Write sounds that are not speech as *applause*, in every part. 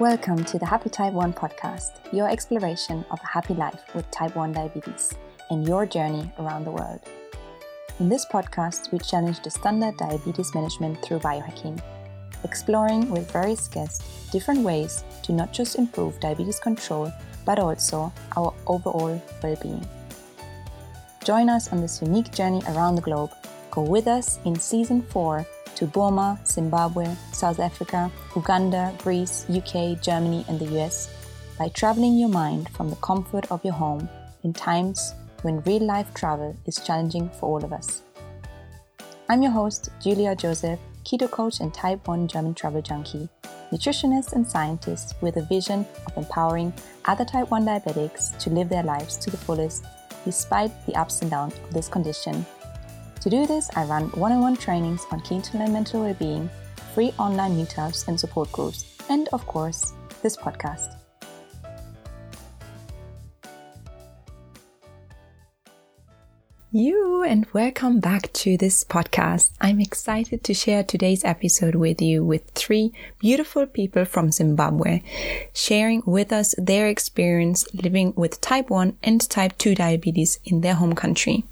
Welcome to the Happy Type 1 podcast, your exploration of a happy life with type 1 diabetes and your journey around the world. In this podcast, we challenge the standard diabetes management through biohacking, exploring with various guests different ways to not just improve diabetes control, but also our overall well being. Join us on this unique journey around the globe. Go with us in season 4 to Burma, Zimbabwe, South Africa, Uganda, Greece, UK, Germany, and the US by traveling your mind from the comfort of your home in times when real life travel is challenging for all of us. I'm your host, Julia Joseph, keto coach and type 1 German travel junkie, nutritionist and scientist with a vision of empowering other type 1 diabetics to live their lives to the fullest despite the ups and downs of this condition. To do this, I run one on one trainings on keen to learn mental well being, free online meetups and support groups, and of course, this podcast. You and welcome back to this podcast. I'm excited to share today's episode with you with three beautiful people from Zimbabwe, sharing with us their experience living with type 1 and type 2 diabetes in their home country.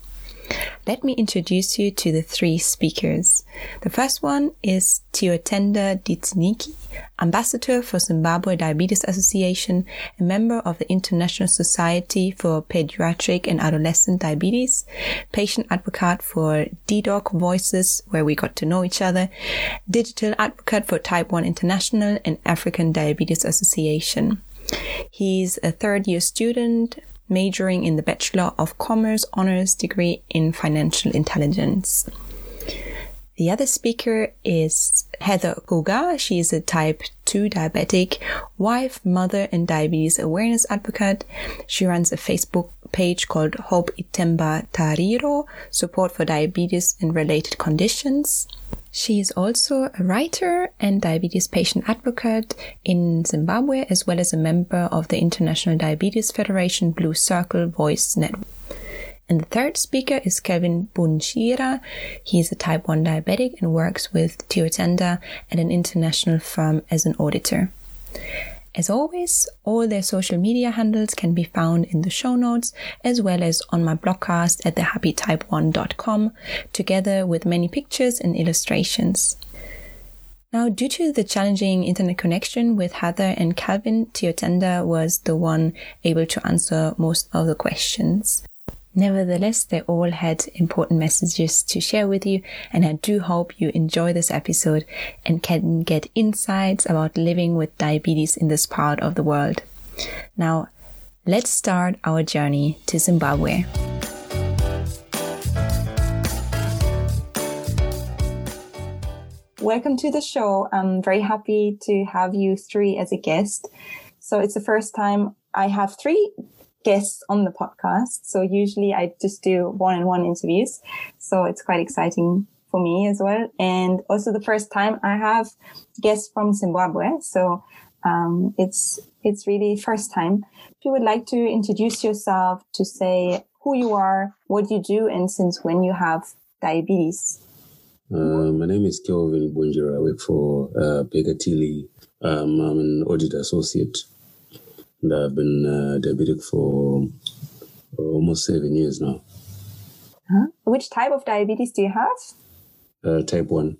Let me introduce you to the three speakers. The first one is Tinotenda Dzikiti, Ambassador for Zimbabwe Diabetes Association, a member of the International Society for Pediatric and Adolescent Diabetes, patient advocate for dedoc Voices, where we got to know each other, digital advocate for Type 1 International and African Diabetes Association. He's a third year student, majoring in the Bachelor of Commerce honors degree in financial intelligence. The other speaker is Heather Koga. She is a type 2 diabetic, wife, mother, and diabetes awareness advocate. She runs a Facebook page called Hope Itemba Tariro, support for diabetes and related conditions. She is also a writer and diabetes patient advocate in Zimbabwe, as well as a member of the International Diabetes Federation Blue Circle Voice Network. And the third speaker is Kelvin Bunjira. He is a type 1 diabetic and works with Tinotenda at an international firm as an auditor. As always, all their social media handles can be found in the show notes as well as on my blogcast at thehappytype1.com, together with many pictures and illustrations. Now, due to the challenging internet connection with Heather and Kelvin, Tinotenda was the one able to answer most of the questions. Nevertheless, they all had important messages to share with you, and I do hope you enjoy this episode and can get insights about living with diabetes in this part of the world. Now, let's start our journey to Zimbabwe. Welcome to the show. I'm very happy to have you three as a guest. So it's the first time I have three guests on the podcast. So usually I just do one on one interviews. So it's quite exciting for me as well. And also the first time I have guests from Zimbabwe. So um, it's it's really first time. If you would like to introduce yourself to say who you are, what you do, and since when you have diabetes. Uh, my name is Kelvin Bunjira. I work for uh. Um, I'm an audit associate and I've been uh, diabetic for almost seven years now. Huh? Which type of diabetes do you have? Uh, type 1.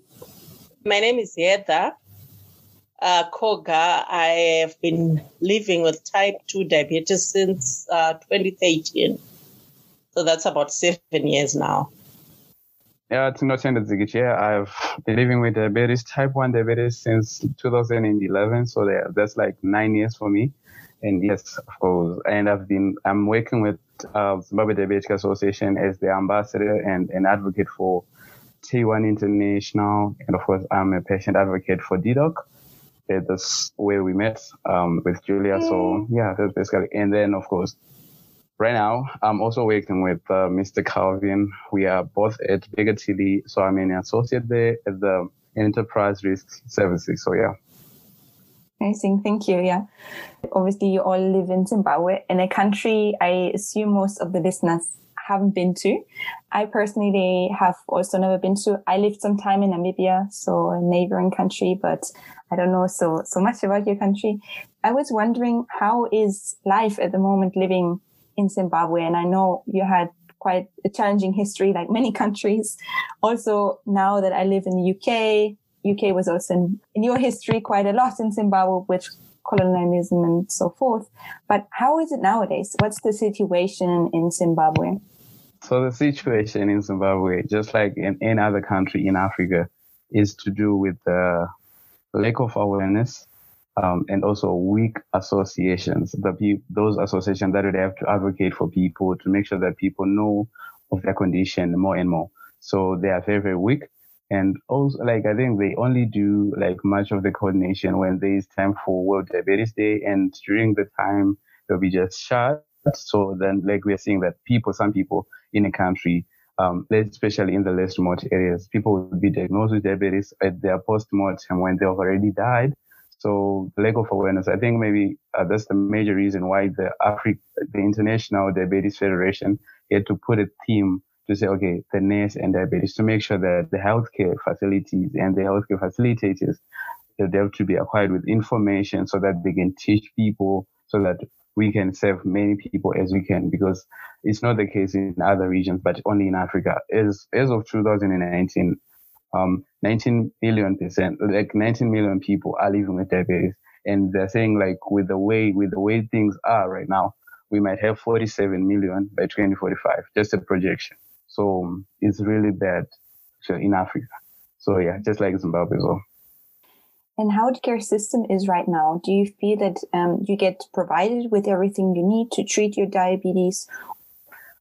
My name is Heather uh, Koga. I have been living with type 2 diabetes since uh, 2013. So that's about seven years now. Yeah, it's not Zigiche. I've been living with diabetes, type 1 diabetes since 2011. So that's like nine years for me. And yes, of course. And I've been, I'm working with uh, Zimbabwe Diabetic Association as the ambassador and an advocate for T1 International. And of course, I'm a patient advocate for dedoc. That's where we met um, with Julia. So yeah, that's basically. And then of course, right now I'm also working with uh, Mr. Kelvin. We are both at Baker Tilly. So I'm an associate there at the Enterprise Risk Services. So yeah. Amazing, thank you. Yeah. Obviously, you all live in Zimbabwe, in a country I assume most of the listeners haven't been to. I personally have also never been to. I lived some time in Namibia, so a neighboring country, but I don't know so so much about your country. I was wondering how is life at the moment living in Zimbabwe, and I know you had quite a challenging history, like many *laughs* countries. Also, now that I live in the UK, UK was also in, in your history quite a lot in Zimbabwe with colonialism and so forth. But how is it nowadays? What's the situation in Zimbabwe? So the situation in Zimbabwe, just like in any other country in Africa, is to do with the lack of awareness um, and also weak associations. The pe- those associations that would have to advocate for people to make sure that people know of their condition more and more. So they are very very weak. And also, like, I think they only do like much of the coordination when there is time for World Diabetes Day. And during the time, they'll be just shut. So then, like, we're seeing that people, some people in a country, um, especially in the less remote areas, people will be diagnosed with diabetes at their post-mortem when they've already died. So lack of awareness, I think maybe uh, that's the major reason why the Afri- the International Diabetes Federation had to put a theme to say, okay, the nurse and diabetes to make sure that the healthcare facilities and the healthcare facilitators they have to be acquired with information so that they can teach people so that we can serve many people as we can because it's not the case in other regions, but only in Africa. As as of 2019, um, 19 million percent, like 19 million people are living with diabetes, and they're saying like with the way with the way things are right now, we might have 47 million by 2045. Just a projection. So um, it's really bad in Africa. So yeah, just like Zimbabwe as well. And how the care system is right now? Do you feel that um, you get provided with everything you need to treat your diabetes?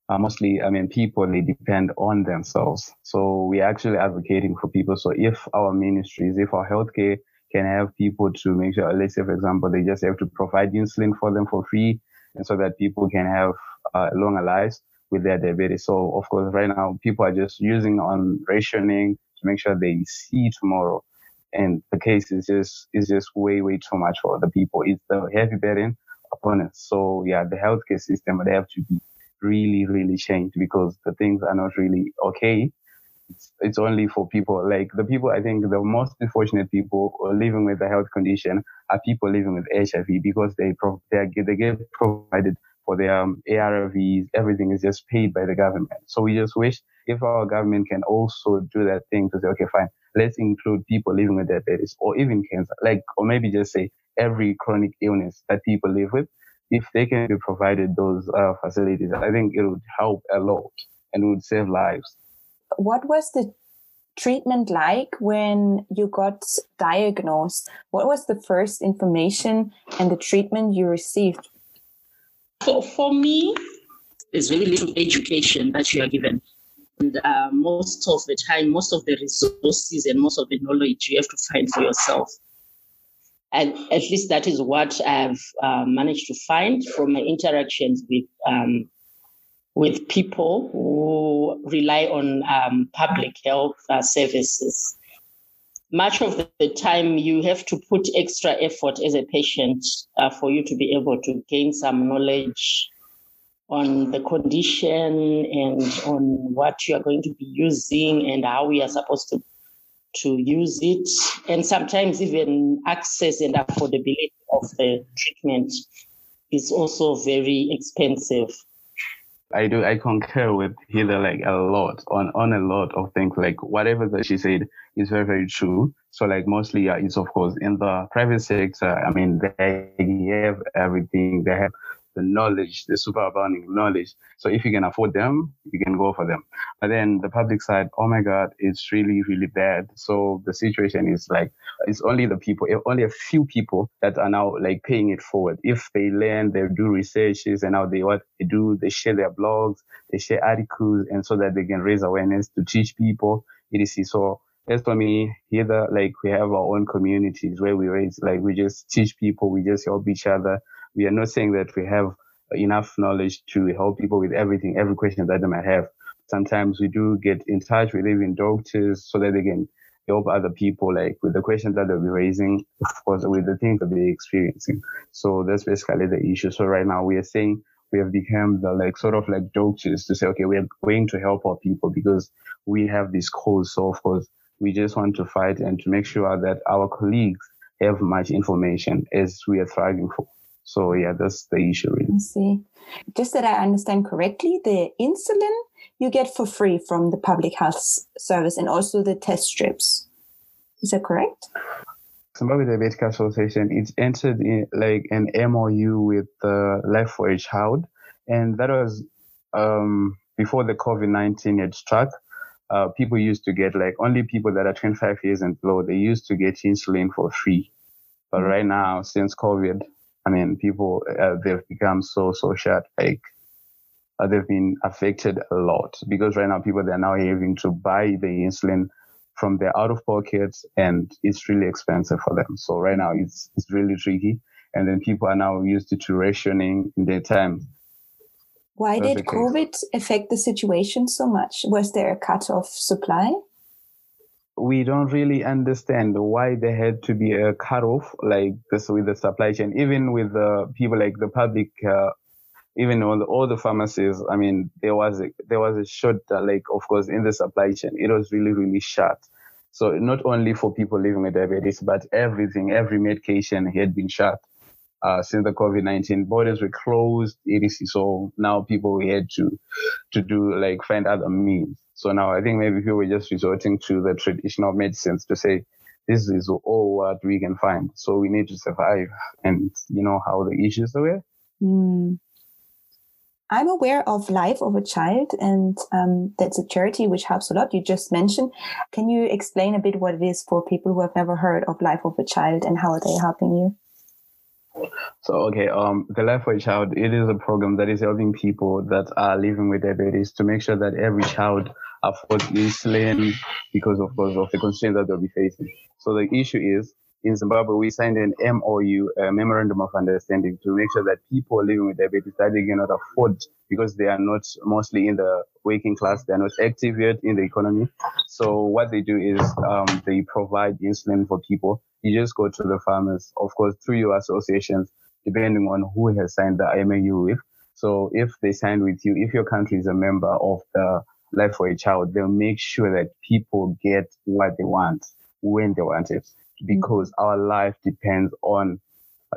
Uh, mostly, I mean, people they depend on themselves. So we're actually advocating for people. So if our ministries, if our healthcare can have people to make sure, let's say, for example, they just have to provide insulin for them for free, and so that people can have uh, longer lives with their diabetes. So of course, right now people are just using on rationing to make sure they see tomorrow. And the case is just is just way way too much for the people. It's the heavy burden upon us. So yeah, the healthcare system would have to be really really changed because the things are not really okay. It's, it's only for people like the people I think the most unfortunate people living with a health condition are people living with HIV because they pro- they, are, they get provided for their um, ARVs, everything is just paid by the government. So we just wish if our government can also do that thing to say, okay, fine, let's include people living with diabetes or even cancer, like, or maybe just say every chronic illness that people live with. If they can be provided those uh, facilities, I think it would help a lot and would save lives. What was the treatment like when you got diagnosed? What was the first information and the treatment you received? For, for me, there's very little education that you are given. And uh, most of the time, most of the resources and most of the knowledge you have to find for yourself. And at least that is what I've uh, managed to find from my interactions with um, with people who rely on um, public health uh, services. Much of the time, you have to put extra effort as a patient uh, for you to be able to gain some knowledge on the condition and on what you are going to be using and how we are supposed to to use it and sometimes even access and affordability of the treatment is also very expensive I do. I concur with Heather like a lot on on a lot of things. Like whatever that she said is very very true. So like mostly, yeah, it's of course in the private sector. I mean, they have everything. They have the knowledge, the super abounding knowledge. So if you can afford them, you can go for them. But then the public side, oh my God, it's really, really bad. So the situation is like, it's only the people, only a few people that are now like paying it forward. If they learn, they do researches and now they, what they do, they share their blogs, they share articles and so that they can raise awareness to teach people. It is so as for me, here, like we have our own communities where we raise, like we just teach people, we just help each other we are not saying that we have enough knowledge to help people with everything, every question that they might have. Sometimes we do get in touch with even doctors so that they can help other people, like with the questions that they'll be raising, of course, with the things that they're experiencing. So that's basically the issue. So right now we are saying we have become the like sort of like doctors to say, okay, we're going to help our people because we have this cause. So of course, we just want to fight and to make sure that our colleagues have much information as we are thriving for. So yeah, that's the issue really. I see. Just that I understand correctly, the insulin you get for free from the public health service and also the test strips. Is that correct? Zimbabwe Diabetic Association, it's entered in like an MOU with the Life for a Child. And that was um, before the COVID 19 had struck. Uh, people used to get like only people that are 25 years and below, they used to get insulin for free. But right now, since COVID, I mean, people, uh, they've become so, so short. Like, uh, they've been affected a lot because right now people, they're now having to buy the insulin from their out of pockets and it's really expensive for them. So right now it's, it's really tricky. And then people are now used to, to rationing in their time. Why That's did COVID affect the situation so much? Was there a cut off supply? We don't really understand why there had to be a cut off like this with the supply chain, even with the people like the public uh, even on the, all the pharmacies, I mean, there was a, there was a short, uh, like, of course, in the supply chain, it was really, really short. So not only for people living with diabetes, but everything, every medication had been shut uh, since the COVID-19. Borders were closed, etc. So now people had to, to do like find other means. So now I think maybe people were just resorting to the traditional medicines to say, this is all what we can find. So we need to survive. And you know how the issues are. Mm. I'm aware of Life of a Child, and um, that's a charity which helps a lot. You just mentioned. Can you explain a bit what it is for people who have never heard of Life of a Child and how are they helping you? So, okay, um, the Life of a Child, it is a program that is helping people that are living with diabetes to make sure that every child affords insulin because, of course, of the constraints that they'll be facing. So the issue is in Zimbabwe, we signed an MOU, a memorandum of understanding, to make sure that people living with diabetes that they cannot afford because they are not mostly in the working class, they are not active yet in the economy. So what they do is um, they provide insulin for people. You just go to the farmers, of course, through your associations, depending on who has signed the MOU with. So if they signed with you, if your country is a member of the Life for a Child, they'll make sure that people get what they want when they want it mm-hmm. because our life depends on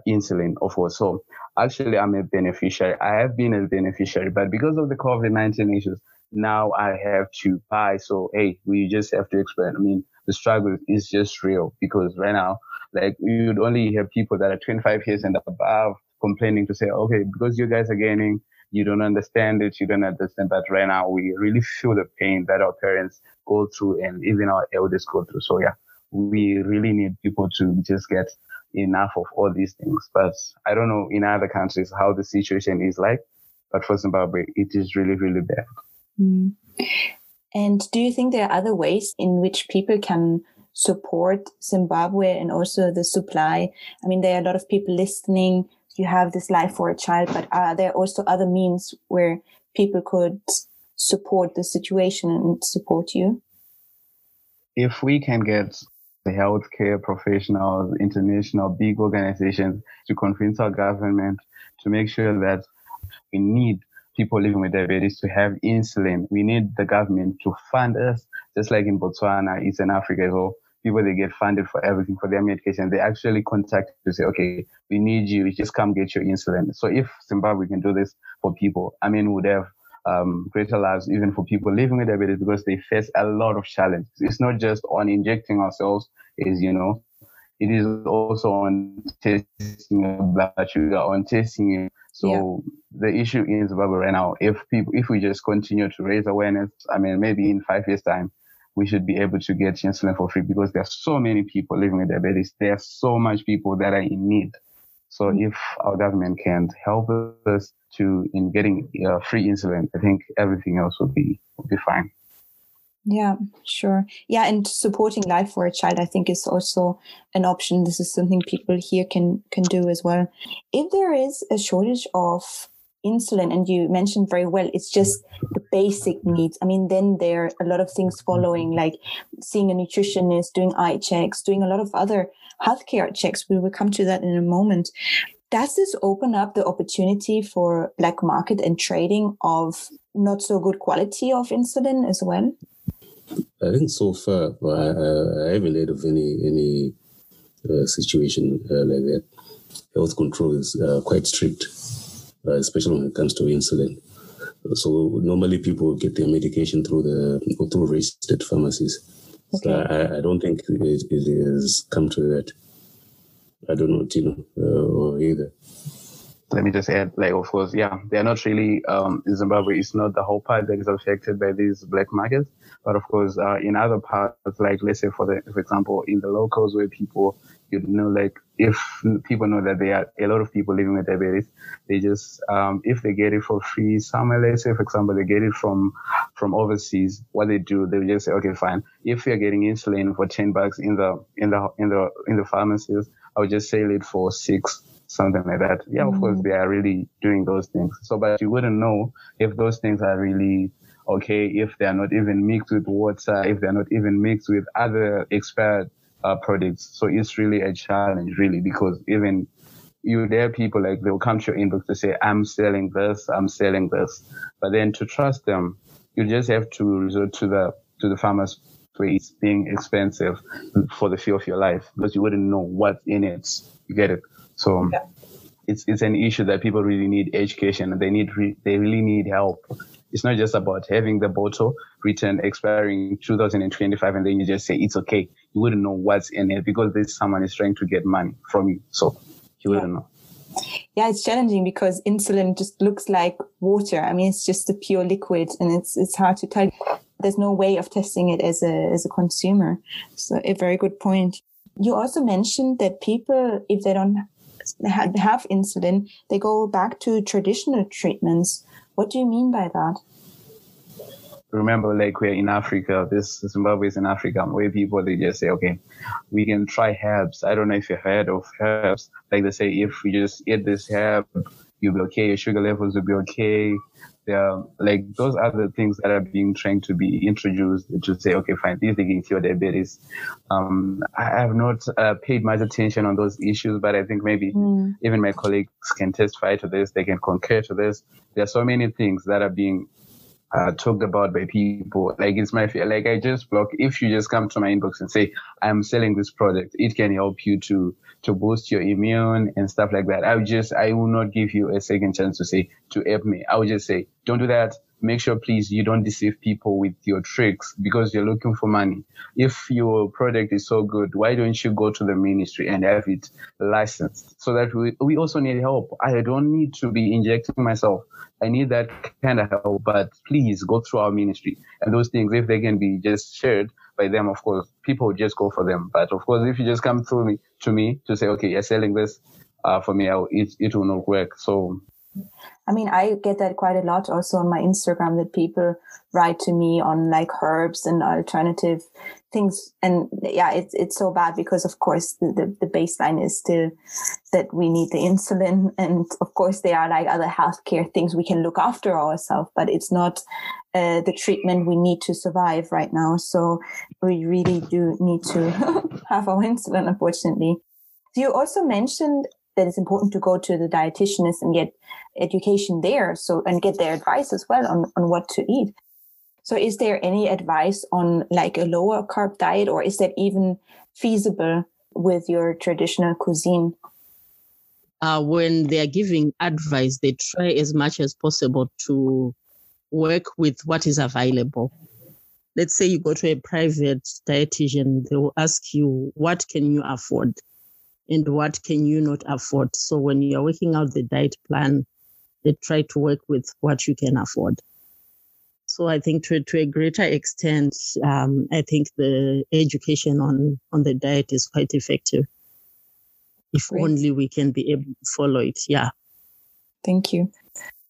insulin, of course. So actually, I'm a beneficiary. I have been a beneficiary, but because of the COVID 19 issues, now I have to buy. So, hey, we just have to explain. I mean, the struggle is just real because right now, like, you'd only hear people that are 25 years and above complaining to say, okay, because you guys are gaining, you don't understand it, you don't understand. But right now, we really feel the pain that our parents go through and even our elders go through. So, yeah, we really need people to just get enough of all these things. But I don't know in other countries how the situation is like. But for Zimbabwe, it is really, really bad. Mm. And do you think there are other ways in which people can support Zimbabwe and also the supply? I mean, there are a lot of people listening. You have this life for a child, but are there also other means where people could support the situation and support you? If we can get the healthcare professionals, international big organizations to convince our government to make sure that we need people living with diabetes to have insulin. We need the government to fund us, just like in Botswana, Eastern Africa as well. People they get funded for everything for their medication. They actually contact to say, okay, we need you. You just come get your insulin. So if Zimbabwe can do this for people, I mean, would have um, greater lives even for people living with diabetes because they face a lot of challenges. It's not just on injecting ourselves, is you know, it is also on testing blood sugar, on testing. So yeah. the issue in Zimbabwe right now, if people, if we just continue to raise awareness, I mean, maybe in five years' time, we should be able to get insulin for free because there are so many people living with diabetes. There are so much people that are in need. So mm-hmm. if our government can help us to in getting uh, free insulin, I think everything else will be will be fine. Yeah, sure. Yeah, and supporting life for a child, I think, is also an option. This is something people here can can do as well. If there is a shortage of insulin, and you mentioned very well, it's just the basic needs. I mean, then there are a lot of things following, like seeing a nutritionist, doing eye checks, doing a lot of other healthcare checks. We will come to that in a moment. Does this open up the opportunity for black market and trading of not so good quality of insulin as well? I think so far, I, I haven't heard of any any uh, situation uh, like that. Health control is uh, quite strict, uh, especially when it comes to insulin. So normally people get their medication through the through registered pharmacies. Okay. So I, I, don't think it, it has come to that. I don't know, Tino, uh, or either let me just add, like, of course, yeah, they're not really, um, in Zimbabwe, it's not the whole part that is affected by these black markets. But of course, uh, in other parts, like, let's say, for the, for example, in the locals where people, you know, like, if people know that there are a lot of people living with diabetes, they just, um, if they get it for free somewhere, let's say, for example, they get it from, from overseas, what they do, they just say, okay, fine. If you're getting insulin for 10 bucks in the, in the, in the, in the pharmacies, I would just sell it for six something like that. Yeah, mm of course, mm. they are really doing those things. So, but you wouldn't know if those things are really okay, if they are not even mixed with water, if they're not even mixed with other expired uh, products. So it's really a challenge, really, because even you, there people like they'll come to your inbox to say, I'm selling this, I'm selling this. But then to trust them, you just have to resort to the, to the farmers where it's being expensive for the fee of your life because you wouldn't know what's in it. You get it? So yeah. it's it's an issue that people really need education and they need re- they really need help. It's not just about having the bottle written expiring 2025 and then you just say it's okay. You wouldn't know what's in it because this someone is trying to get money from you. So you wouldn't yeah. know. Yeah, it's challenging because insulin just looks like water. I mean, it's just a pure liquid, and it's it's hard to tell. There's no way of testing it as a as a consumer. So a very good point. You also mentioned that people, if they don't have, have insulin, they go back to traditional treatments. What do you mean by that? Remember, like we're in Africa, this Zimbabwe is in Africa, where people they just say, okay, we can try herbs. I don't know if you heard of herbs. Like they say, if we just eat this herb, you'll be okay. Your sugar levels will be okay there like those are the things that are being trying to be introduced to say, okay, fine, these can cure diabetes. Um, I have not uh, paid much attention on those issues, but I think maybe mm. even my colleagues can testify to this. They can concur to this. There are so many things that are being uh, talked about by people. Like it's my fear. Like I just block. If you just come to my inbox and say I'm selling this product, it can help you to to boost your immune and stuff like that. I would just I will not give you a second chance to say to help me. I would just say don't do that make sure please you don't deceive people with your tricks because you're looking for money. If your product is so good, why don't you go to the ministry and have it licensed so that we, we also need help. I don't need to be injecting myself. I need that kind of help, but please go through our ministry and those things, if they can be just shared by them, of course, people just go for them. But of course, if you just come through me to me to say, okay, you're selling this, uh, for me, it, it will not work. So I mean, I get that quite a lot also on my Instagram that people write to me on like herbs and alternative things. And yeah, it's, it's so bad because of course the, the, the baseline is still that we need the insulin. And of course there are like other healthcare things we can look after ourselves, but it's not uh, the treatment we need to survive right now. So we really do need to *laughs* have our insulin, unfortunately. You also mentioned that it's important to go to the dietitianist and get education there. So, and get their advice as well on, on what to eat. So is there any advice on like a lower carb diet or is that even feasible with your traditional cuisine? Uh, when they are giving advice, they try as much as possible to work with what is available. Let's say you go to a private dietitian, they will ask you, what can you afford? And what can you not afford. So when you're working out the diet plan, they try to work with what you can afford. So I think to, to a greater extent, um, I think the education on, on the diet is quite effective. If Great. only we can be able to follow it. Yeah. Thank you.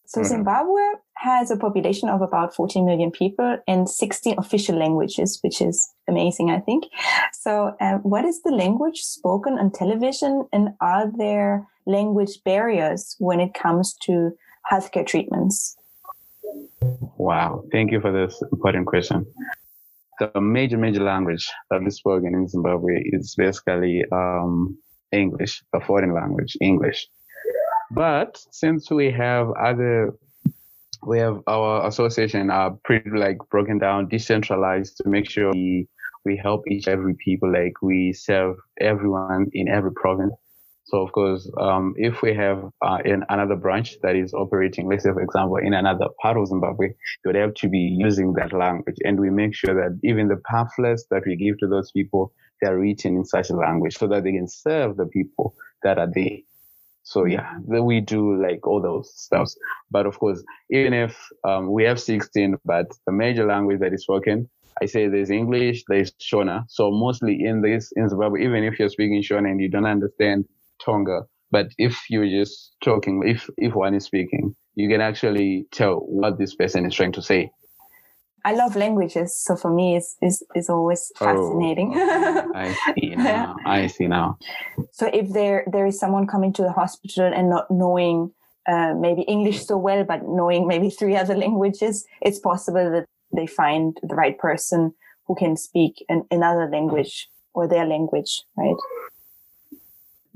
So mm-hmm. Zimbabwe has a population of about 14 million people and 16 official languages, which is amazing, I think. So, um, what is the language spoken on television, and are there language barriers when it comes to healthcare treatments? Wow, thank you for this important question. The major, major language that is spoken in Zimbabwe is basically um, English, a foreign language, English. But since we have other we have our association are pretty like broken down, decentralized to make sure we we help each every people like we serve everyone in every province. So of course, um, if we have uh, in another branch that is operating, let's say for example, in another part of Zimbabwe, you would have to be using that language, and we make sure that even the pamphlets that we give to those people, they are written in such a language so that they can serve the people that are there. So yeah, we do like all those stuffs. But of course, even if um, we have 16, but the major language that is spoken, I say there's English, there's Shona. So mostly in this, in Zimbabwe, even if you're speaking Shona and you don't understand Tonga, but if you're just talking, if, if one is speaking, you can actually tell what this person is trying to say. I love languages, so for me, it's it's, it's always oh, fascinating. Oh, *laughs* I see now. I see now. So if there there is someone coming to the hospital and not knowing uh, maybe English so well, but knowing maybe three other languages, it's possible that they find the right person who can speak an, another language or their language, right?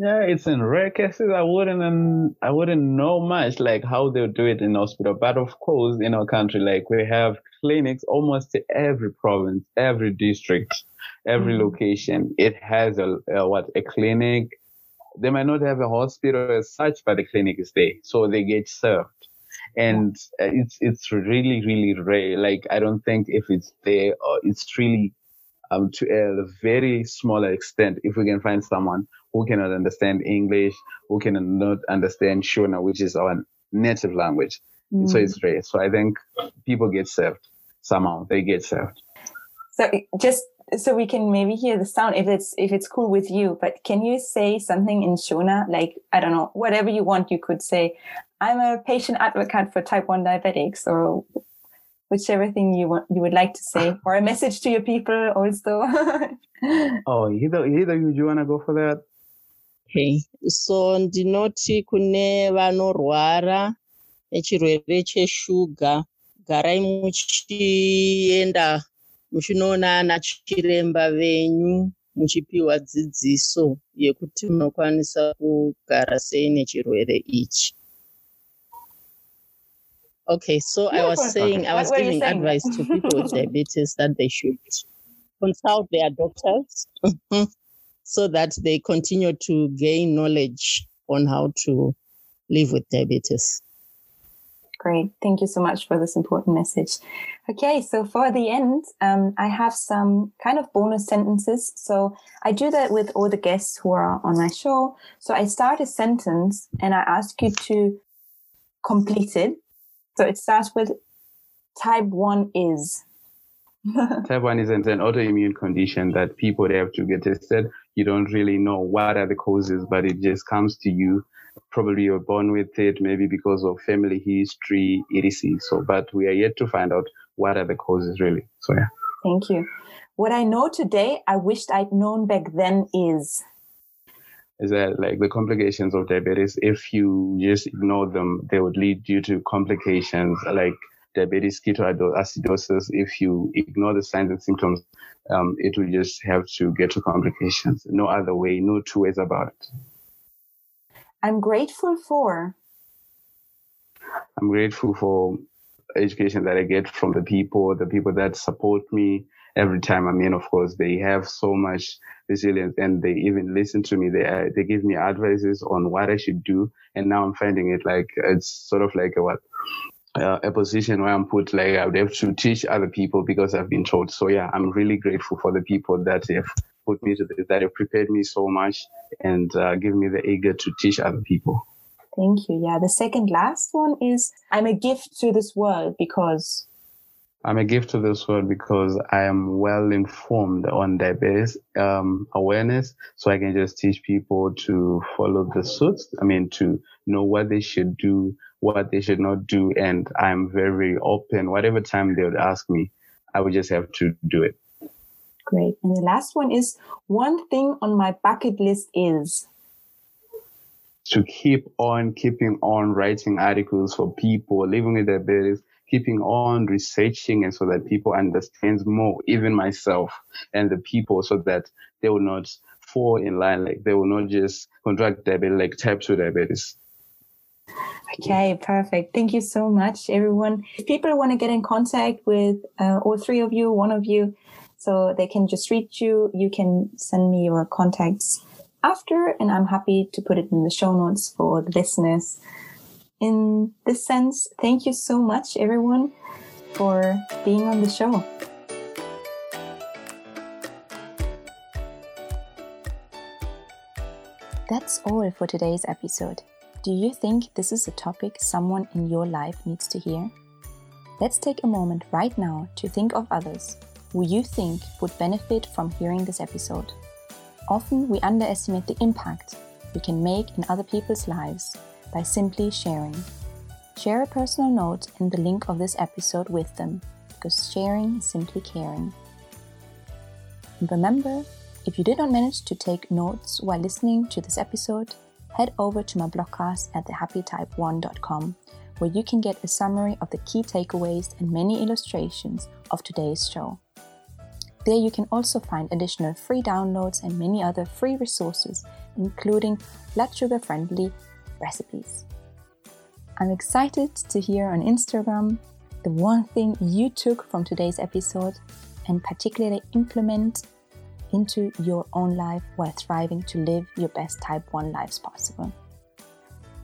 Yeah, it's in rare cases. I wouldn't, um, I wouldn't know much like how they'll do it in hospital. But of course, in our country, like we have clinics almost in every province, every district, every mm-hmm. location. It has a, a, what a clinic. They might not have a hospital as such, but the clinic is there, so they get served. And uh, it's it's really really rare. Like I don't think if it's there, or it's really um, to a very small extent, if we can find someone who cannot understand English, who cannot understand Shona, which is our native language. Mm. So it's rare. So I think people get served somehow. They get served. So just so we can maybe hear the sound if it's if it's cool with you. But can you say something in Shona? Like I don't know, whatever you want. You could say, "I'm a patient advocate for type one diabetics," or whichever thing you want you would like to say, or a message to your people also. *laughs* oh, either either you, you wanna go for that? Okay, so ndinoti kune vanorwara nechirwere cheshuga garai muchienda muchinoona ana chiremba venyu muchipiwa dzidziso yekuti munokwanisa kugara sei nechirwere ichi. Okay, so I was saying, I was giving advice to people with diabetes that they should consult their doctors *laughs* so that they continue to gain knowledge on how to live with diabetes. Great. Thank you so much for this important message. Okay, so for the end, um, I have some kind of bonus sentences. So I do that with all the guests who are on my show. So I start a sentence and I ask you to complete it so it starts with type 1 is. *laughs* type 1 is an autoimmune condition that people have to get tested. You don't really know what are the causes, but it just comes to you. Probably you're born with it, maybe because of family history, etc. So, but we are yet to find out what are the causes really. So, yeah. Thank you. What I know today, I wished I'd known back then is is that like the complications of diabetes, if you just ignore them, they would lead you to complications like diabetes ketoacidosis. If you ignore the signs and symptoms, um, it will just have to get to complications. No other way, no two ways about it. I'm grateful for. I'm grateful for education that I get from the people, the people that support me, every time. I mean, of course, they have so much resilience and they even listen to me. They, uh, they give me advices on what I should do. And now I'm finding it like, it's sort of like a what? Uh, a position where I'm put like I would have to teach other people because I've been told. So yeah, I'm really grateful for the people that have put me to this, that have prepared me so much and uh, give me the eager to teach other people. Thank you. Yeah, the second last one is I'm a gift to this world because I'm a gift to this world because I am well informed on diabetes um, awareness, so I can just teach people to follow the suits. I mean, to know what they should do, what they should not do, and I'm very open. Whatever time they would ask me, I would just have to do it. Great. And the last one is one thing on my bucket list is to keep on keeping on writing articles for people living with diabetes keeping on researching and so that people understand more, even myself and the people so that they will not fall in line, like they will not just contract diabetes, like type 2 diabetes. Okay, perfect. Thank you so much, everyone. If people want to get in contact with uh, all three of you, one of you, so they can just reach you, you can send me your contacts after, and I'm happy to put it in the show notes for the listeners. In this sense, thank you so much, everyone, for being on the show. That's all for today's episode. Do you think this is a topic someone in your life needs to hear? Let's take a moment right now to think of others who you think would benefit from hearing this episode. Often we underestimate the impact we can make in other people's lives by simply sharing. Share a personal note and the link of this episode with them, because sharing is simply caring. And remember, if you did not manage to take notes while listening to this episode, head over to my blogcast at thehappytype1.com, where you can get a summary of the key takeaways and many illustrations of today's show. There you can also find additional free downloads and many other free resources, including blood sugar friendly recipes. I'm excited to hear on Instagram the one thing you took from today's episode and particularly implement into your own life while thriving to live your best type 1 lives possible.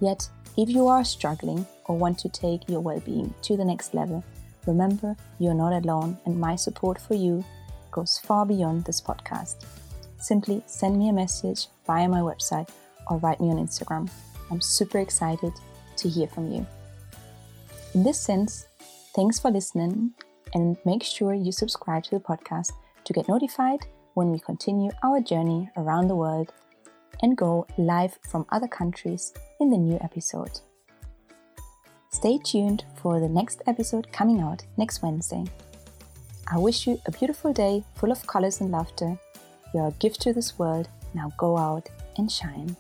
Yet, if you are struggling or want to take your well being to the next level, remember you're not alone and my support for you goes far beyond this podcast. Simply send me a message via my website or write me on Instagram. I'm super excited to hear from you. In this sense, thanks for listening and make sure you subscribe to the podcast to get notified when we continue our journey around the world and go live from other countries in the new episode. Stay tuned for the next episode coming out next Wednesday. I wish you a beautiful day full of colors and laughter. You're a gift to this world. Now go out and shine.